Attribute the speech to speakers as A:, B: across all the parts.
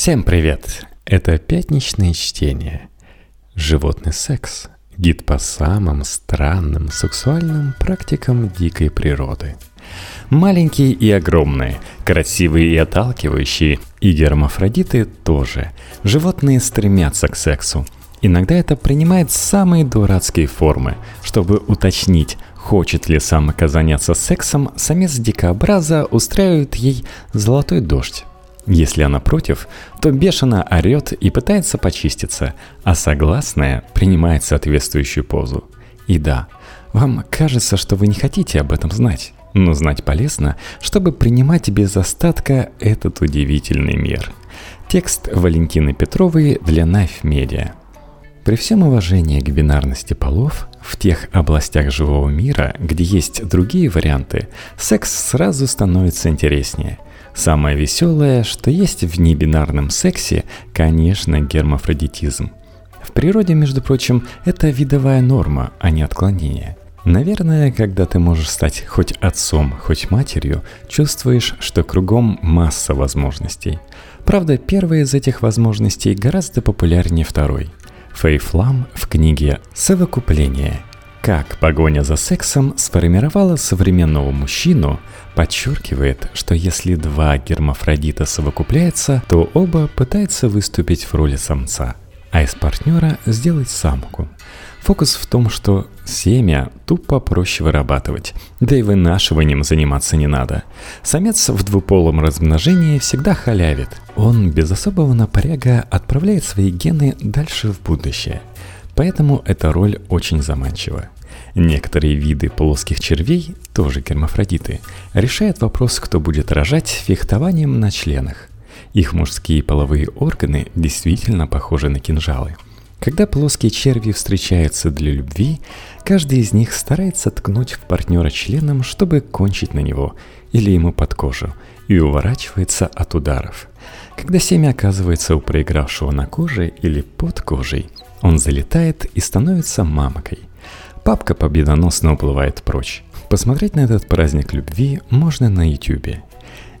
A: Всем привет! Это пятничное чтение. Животный секс. Гид по самым странным сексуальным практикам дикой природы. Маленькие и огромные, красивые и отталкивающие, и гермафродиты тоже. Животные стремятся к сексу. Иногда это принимает самые дурацкие формы. Чтобы уточнить, хочет ли самка заняться сексом, самец дикообраза устраивает ей золотой дождь. Если она против, то бешено орет и пытается почиститься, а согласная принимает соответствующую позу. И да, вам кажется, что вы не хотите об этом знать, но знать полезно, чтобы принимать без остатка этот удивительный мир. Текст Валентины Петровой для Knife Media. При всем уважении к бинарности полов, в тех областях живого мира, где есть другие варианты, секс сразу становится интереснее – Самое веселое, что есть в небинарном сексе, конечно, гермафродитизм. В природе, между прочим, это видовая норма, а не отклонение. Наверное, когда ты можешь стать хоть отцом, хоть матерью, чувствуешь, что кругом масса возможностей. Правда, первая из этих возможностей гораздо популярнее второй. Фэй Флам в книге «Совокупление. Как погоня за сексом сформировала современного мужчину» подчеркивает, что если два гермафродита совокупляются, то оба пытаются выступить в роли самца, а из партнера сделать самку. Фокус в том, что семя тупо проще вырабатывать, да и вынашиванием заниматься не надо. Самец в двуполом размножении всегда халявит. Он без особого напряга отправляет свои гены дальше в будущее. Поэтому эта роль очень заманчива. Некоторые виды плоских червей, тоже гермафродиты, решают вопрос, кто будет рожать фехтованием на членах. Их мужские половые органы действительно похожи на кинжалы. Когда плоские черви встречаются для любви, каждый из них старается ткнуть в партнера членом, чтобы кончить на него или ему под кожу, и уворачивается от ударов. Когда семя оказывается у проигравшего на коже или под кожей, он залетает и становится мамкой. Папка победоносно уплывает прочь. Посмотреть на этот праздник любви можно на ютюбе.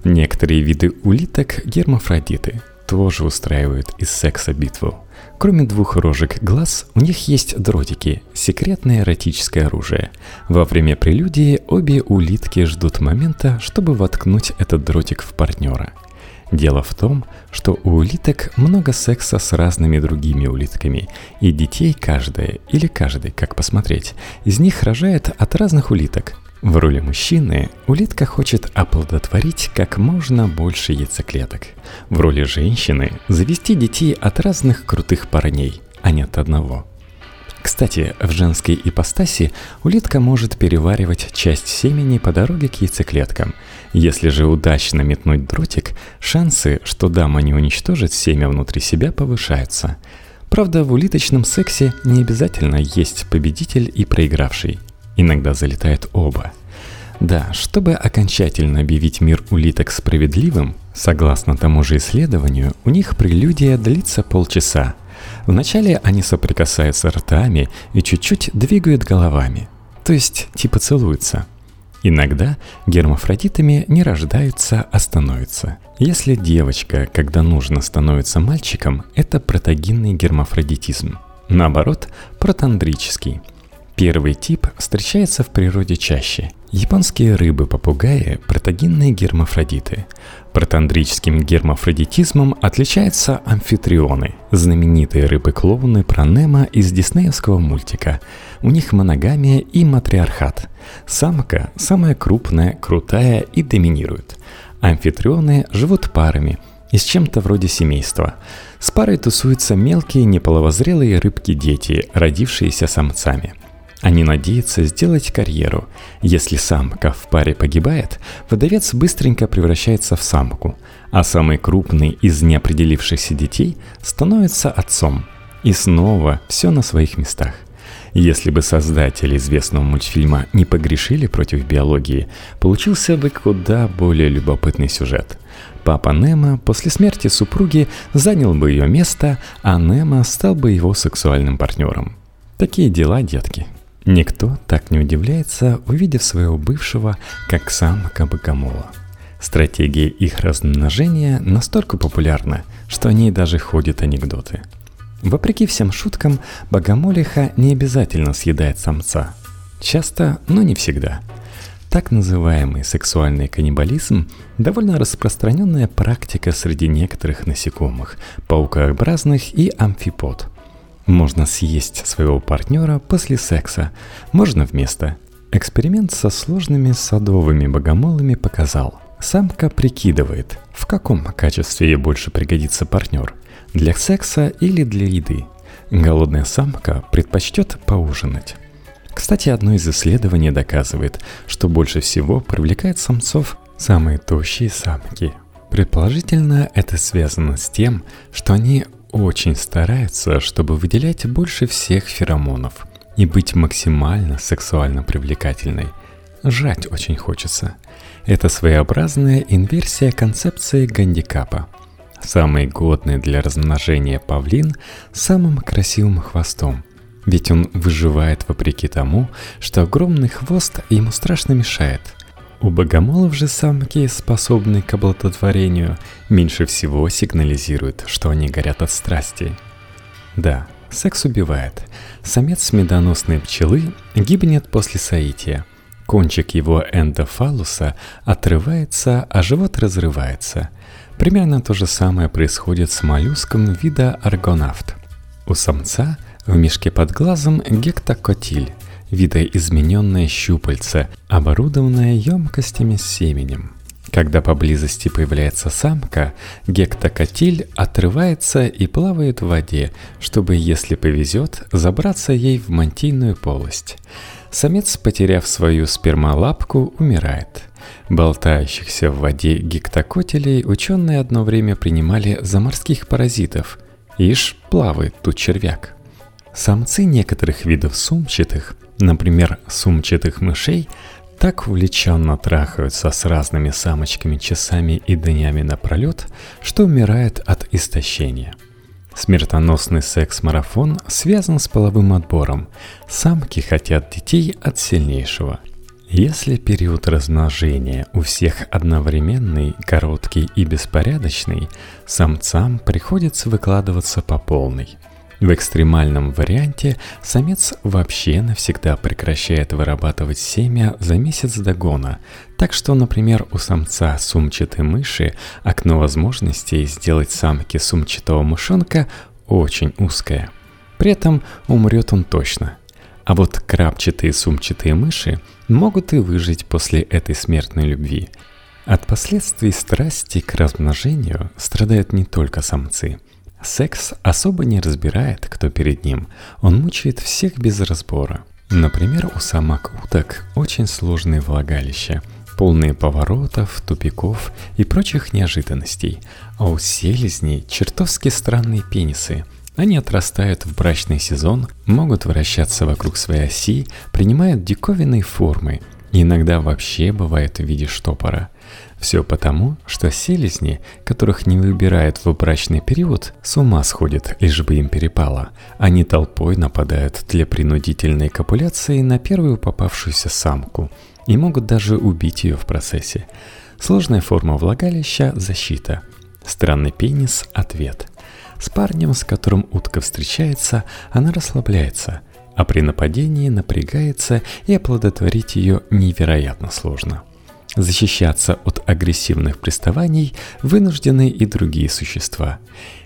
A: Некоторые виды улиток гермафродиты тоже устраивают из секса битву. Кроме двух рожек глаз, у них есть дротики, секретное эротическое оружие. Во время прелюдии обе улитки ждут момента, чтобы воткнуть этот дротик в партнера – Дело в том, что у улиток много секса с разными другими улитками, и детей каждая, или каждый, как посмотреть, из них рожает от разных улиток. В роли мужчины улитка хочет оплодотворить как можно больше яйцеклеток. В роли женщины завести детей от разных крутых парней, а не от одного – кстати, в женской ипостаси улитка может переваривать часть семени по дороге к яйцеклеткам. Если же удачно метнуть дротик, шансы, что дама не уничтожит семя внутри себя, повышаются. Правда, в улиточном сексе не обязательно есть победитель и проигравший. Иногда залетают оба. Да, чтобы окончательно объявить мир улиток справедливым, согласно тому же исследованию, у них прелюдия длится полчаса – Вначале они соприкасаются ртами и чуть-чуть двигают головами, то есть типа целуются. Иногда гермафродитами не рождаются, а становятся. Если девочка, когда нужно, становится мальчиком, это протогенный гермафродитизм. Наоборот, протандрический – Первый тип встречается в природе чаще. Японские рыбы-попугаи – протогенные гермафродиты. Протандрическим гермафродитизмом отличаются амфитрионы – знаменитые рыбы-клоуны Пронема из диснеевского мультика. У них моногамия и матриархат. Самка самая крупная, крутая и доминирует. Амфитрионы живут парами – и с чем-то вроде семейства. С парой тусуются мелкие неполовозрелые рыбки-дети, родившиеся самцами – они надеются сделать карьеру. Если самка в паре погибает, выдавец быстренько превращается в самку, а самый крупный из неопределившихся детей становится отцом. И снова все на своих местах. Если бы создатели известного мультфильма не погрешили против биологии, получился бы куда более любопытный сюжет. Папа Немо после смерти супруги занял бы ее место, а Немо стал бы его сексуальным партнером. Такие дела, детки. Никто так не удивляется, увидев своего бывшего, как самка богомола. Стратегия их размножения настолько популярна, что о ней даже ходят анекдоты. Вопреки всем шуткам, богомолиха не обязательно съедает самца. Часто, но не всегда. Так называемый сексуальный каннибализм – довольно распространенная практика среди некоторых насекомых, паукообразных и амфипод. Можно съесть своего партнера после секса, можно вместо. Эксперимент со сложными садовыми богомолами показал – Самка прикидывает, в каком качестве ей больше пригодится партнер – для секса или для еды. Голодная самка предпочтет поужинать. Кстати, одно из исследований доказывает, что больше всего привлекает самцов самые тощие самки. Предположительно, это связано с тем, что они очень стараются, чтобы выделять больше всех феромонов и быть максимально сексуально привлекательной. Жать очень хочется – это своеобразная инверсия концепции гандикапа. Самый годный для размножения павлин с самым красивым хвостом, ведь он выживает вопреки тому, что огромный хвост ему страшно мешает. У богомолов же самки, способные к оплодотворению, меньше всего сигнализируют, что они горят от страсти. Да, секс убивает. Самец медоносной пчелы гибнет после соития – Кончик его эндофалуса отрывается, а живот разрывается. Примерно то же самое происходит с моллюском вида аргонавт. У самца в мешке под глазом гектокотиль, видоизмененное щупальце, оборудованное емкостями с семенем. Когда поблизости появляется самка, гектокотиль отрывается и плавает в воде, чтобы, если повезет, забраться ей в мантийную полость. Самец, потеряв свою спермолапку, умирает. Болтающихся в воде гектокотелей ученые одно время принимали за морских паразитов. Ишь, плавает тут червяк. Самцы некоторых видов сумчатых, например, сумчатых мышей, так увлеченно трахаются с разными самочками часами и днями напролет, что умирает от истощения – Смертоносный секс-марафон связан с половым отбором. Самки хотят детей от сильнейшего. Если период размножения у всех одновременный, короткий и беспорядочный, самцам приходится выкладываться по полной – в экстремальном варианте самец вообще навсегда прекращает вырабатывать семя за месяц до гона, так что, например, у самца сумчатой мыши окно возможностей сделать самке сумчатого мышонка очень узкое. При этом умрет он точно. А вот крапчатые сумчатые мыши могут и выжить после этой смертной любви. От последствий страсти к размножению страдают не только самцы – Секс особо не разбирает, кто перед ним. Он мучает всех без разбора. Например, у самок-уток очень сложные влагалища, полные поворотов, тупиков и прочих неожиданностей. А у селезней чертовски странные пенисы. Они отрастают в брачный сезон, могут вращаться вокруг своей оси, принимают диковинные формы, иногда вообще бывают в виде штопора – все потому, что селезни, которых не выбирают в брачный период, с ума сходят, лишь бы им перепало. Они толпой нападают для принудительной копуляции на первую попавшуюся самку и могут даже убить ее в процессе. Сложная форма влагалища – защита. Странный пенис – ответ. С парнем, с которым утка встречается, она расслабляется, а при нападении напрягается и оплодотворить ее невероятно сложно. Защищаться от агрессивных приставаний вынуждены и другие существа.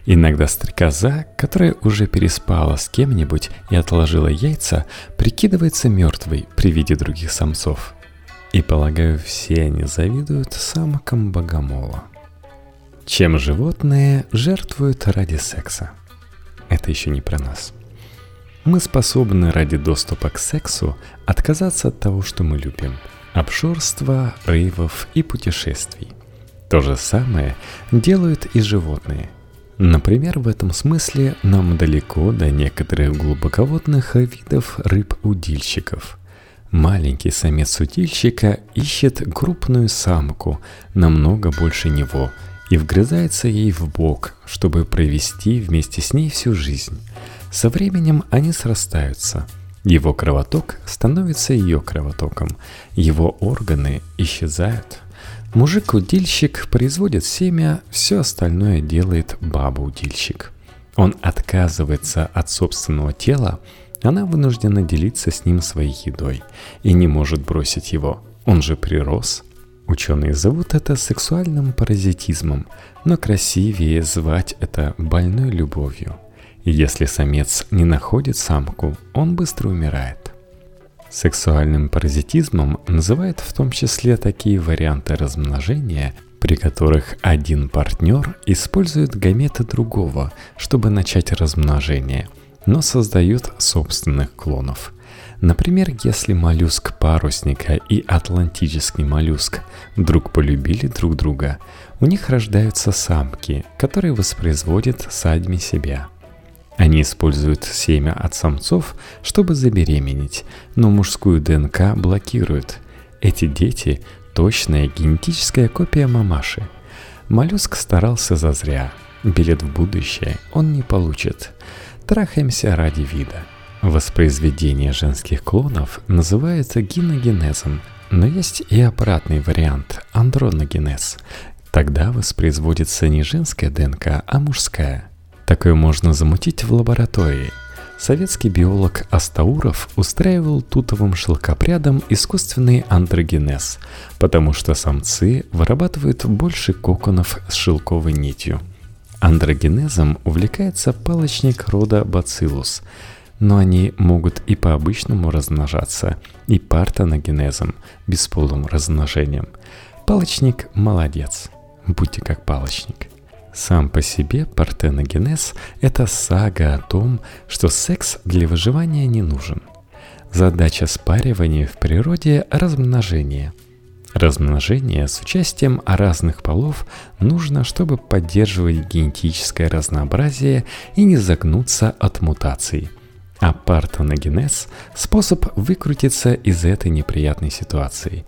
A: Иногда стрекоза, которая уже переспала с кем-нибудь и отложила яйца, прикидывается мертвой при виде других самцов. И полагаю, все они завидуют самкам богомола. Чем животные жертвуют ради секса? Это еще не про нас. Мы способны ради доступа к сексу отказаться от того, что мы любим – обширства, рейвов и путешествий. То же самое делают и животные. Например, в этом смысле нам далеко до некоторых глубоководных видов рыб-удильщиков. Маленький самец удильщика ищет крупную самку, намного больше него, и вгрызается ей в бок, чтобы провести вместе с ней всю жизнь. Со временем они срастаются – его кровоток становится ее кровотоком, его органы исчезают. Мужик-удильщик производит семя, все остальное делает баба-удильщик. Он отказывается от собственного тела, она вынуждена делиться с ним своей едой и не может бросить его. Он же прирос. Ученые зовут это сексуальным паразитизмом, но красивее звать это больной любовью. Если самец не находит самку, он быстро умирает. Сексуальным паразитизмом называют в том числе такие варианты размножения, при которых один партнер использует гаметы другого, чтобы начать размножение, но создают собственных клонов. Например, если моллюск парусника и атлантический моллюск вдруг полюбили друг друга, у них рождаются самки, которые воспроизводят садьми себя – они используют семя от самцов, чтобы забеременеть, но мужскую ДНК блокируют. Эти дети – точная генетическая копия мамаши. Моллюск старался зазря. Билет в будущее он не получит. Трахаемся ради вида. Воспроизведение женских клонов называется гиногенезом, но есть и обратный вариант – андроногенез. Тогда воспроизводится не женская ДНК, а мужская – Такое можно замутить в лаборатории. Советский биолог Астауров устраивал тутовым шелкопрядом искусственный андрогенез, потому что самцы вырабатывают больше коконов с шелковой нитью. Андрогенезом увлекается палочник рода бациллус, но они могут и по-обычному размножаться, и партеногенезом, бесполым размножением. Палочник молодец. Будьте как палочник. Сам по себе партеногенез – это сага о том, что секс для выживания не нужен. Задача спаривания в природе – размножение. Размножение с участием разных полов нужно, чтобы поддерживать генетическое разнообразие и не загнуться от мутаций. А партеногенез – способ выкрутиться из этой неприятной ситуации.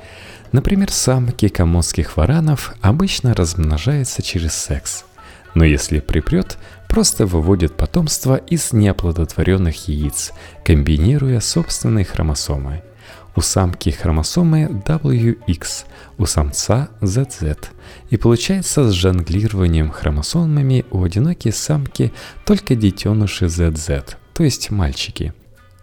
A: Например, самки комодских варанов обычно размножаются через секс – но если припрет, просто выводит потомство из неоплодотворенных яиц, комбинируя собственные хромосомы. У самки хромосомы WX, у самца ZZ. И получается с жонглированием хромосомами у одинокой самки только детеныши ZZ, то есть мальчики.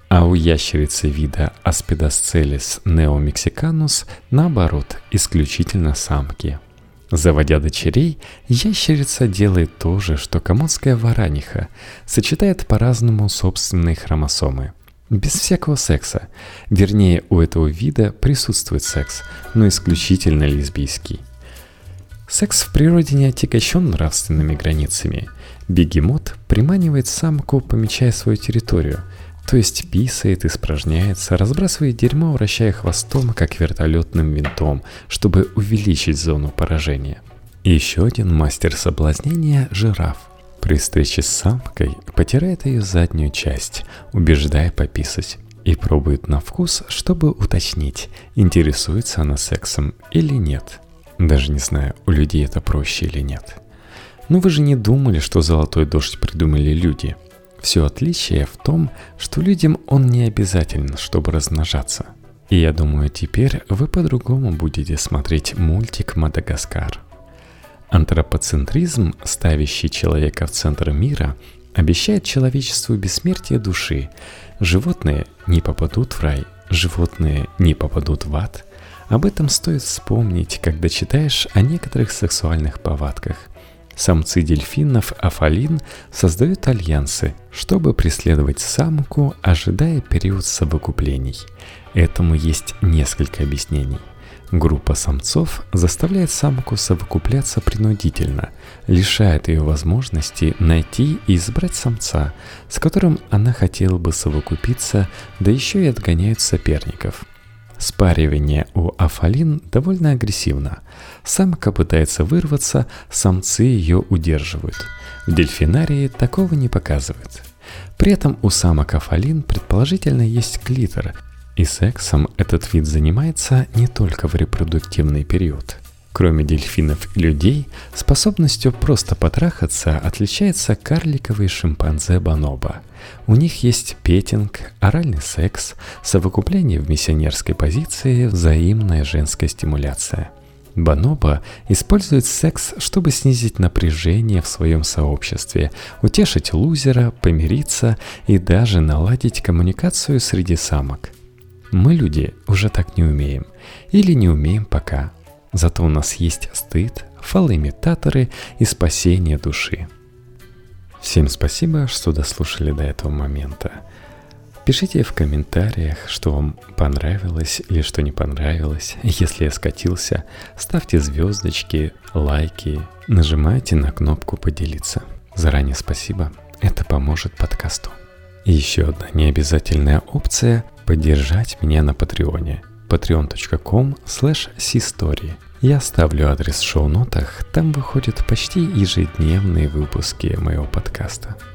A: А у ящерицы вида Aspidoscelis neomexicanus наоборот, исключительно самки – Заводя дочерей, ящерица делает то же, что комодская вараниха, сочетает по-разному собственные хромосомы. Без всякого секса. Вернее, у этого вида присутствует секс, но исключительно лесбийский. Секс в природе не отягощен нравственными границами. Бегемот приманивает самку, помечая свою территорию, то есть писает, испражняется, разбрасывает дерьмо, вращая хвостом, как вертолетным винтом, чтобы увеличить зону поражения. Еще один мастер соблазнения – жираф. При встрече с самкой потирает ее заднюю часть, убеждая пописать. И пробует на вкус, чтобы уточнить, интересуется она сексом или нет. Даже не знаю, у людей это проще или нет. Но вы же не думали, что золотой дождь придумали люди – все отличие в том, что людям он не обязателен, чтобы размножаться. И я думаю, теперь вы по-другому будете смотреть мультик «Мадагаскар». Антропоцентризм, ставящий человека в центр мира, обещает человечеству бессмертие души. Животные не попадут в рай, животные не попадут в ад. Об этом стоит вспомнить, когда читаешь о некоторых сексуальных повадках. Самцы дельфинов афалин создают альянсы, чтобы преследовать самку, ожидая период совокуплений. Этому есть несколько объяснений. Группа самцов заставляет самку совокупляться принудительно, лишает ее возможности найти и избрать самца, с которым она хотела бы совокупиться, да еще и отгоняет соперников – Спаривание у афалин довольно агрессивно. Самка пытается вырваться, самцы ее удерживают. В дельфинарии такого не показывают. При этом у самок афалин предположительно есть клитор, и сексом этот вид занимается не только в репродуктивный период. Кроме дельфинов и людей, способностью просто потрахаться отличается карликовый шимпанзе бонобо. У них есть петинг, оральный секс, совокупление в миссионерской позиции, взаимная женская стимуляция. Баноба использует секс, чтобы снизить напряжение в своем сообществе, утешить лузера, помириться и даже наладить коммуникацию среди самок. Мы, люди, уже так не умеем. Или не умеем пока. Зато у нас есть стыд, фалоимитаторы и спасение души. Всем спасибо, что дослушали до этого момента. Пишите в комментариях, что вам понравилось или что не понравилось. Если я скатился, ставьте звездочки, лайки, нажимайте на кнопку «Поделиться». Заранее спасибо, это поможет подкасту. И еще одна необязательная опция – поддержать меня на Патреоне. patreon.com slash Я оставлю адрес в шоу-нотах, там выходят почти ежедневные выпуски моего подкаста –